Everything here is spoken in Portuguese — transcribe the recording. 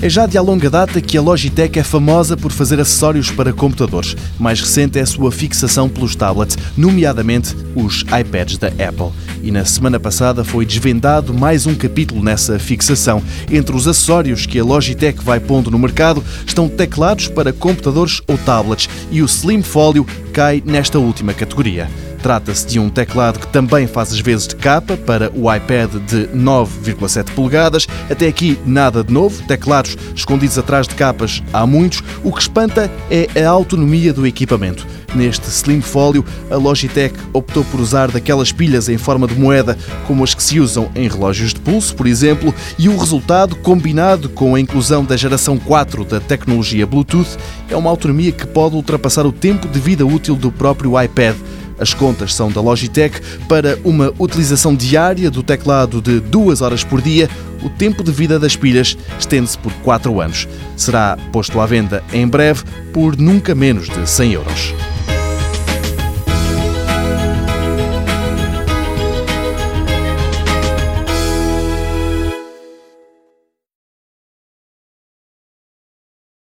É já de há longa data que a Logitech é famosa por fazer acessórios para computadores. Mais recente é a sua fixação pelos tablets, nomeadamente os iPads da Apple. E na semana passada foi desvendado mais um capítulo nessa fixação. Entre os acessórios que a Logitech vai pondo no mercado estão teclados para computadores ou tablets e o Slim Folio cai nesta última categoria. Trata-se de um teclado que também faz as vezes de capa para o iPad de 9,7 polegadas. Até aqui nada de novo, teclados escondidos atrás de capas há muitos. O que espanta é a autonomia do equipamento. Neste Slim Folio, a Logitech optou por usar daquelas pilhas em forma de moeda como as que se usam em relógios de pulso, por exemplo, e o resultado, combinado com a inclusão da geração 4 da tecnologia Bluetooth, é uma autonomia que pode ultrapassar o tempo de vida útil do próprio iPad. As contas são da Logitech para uma utilização diária do teclado de 2 horas por dia. O tempo de vida das pilhas estende-se por 4 anos. Será posto à venda em breve por nunca menos de 100 euros.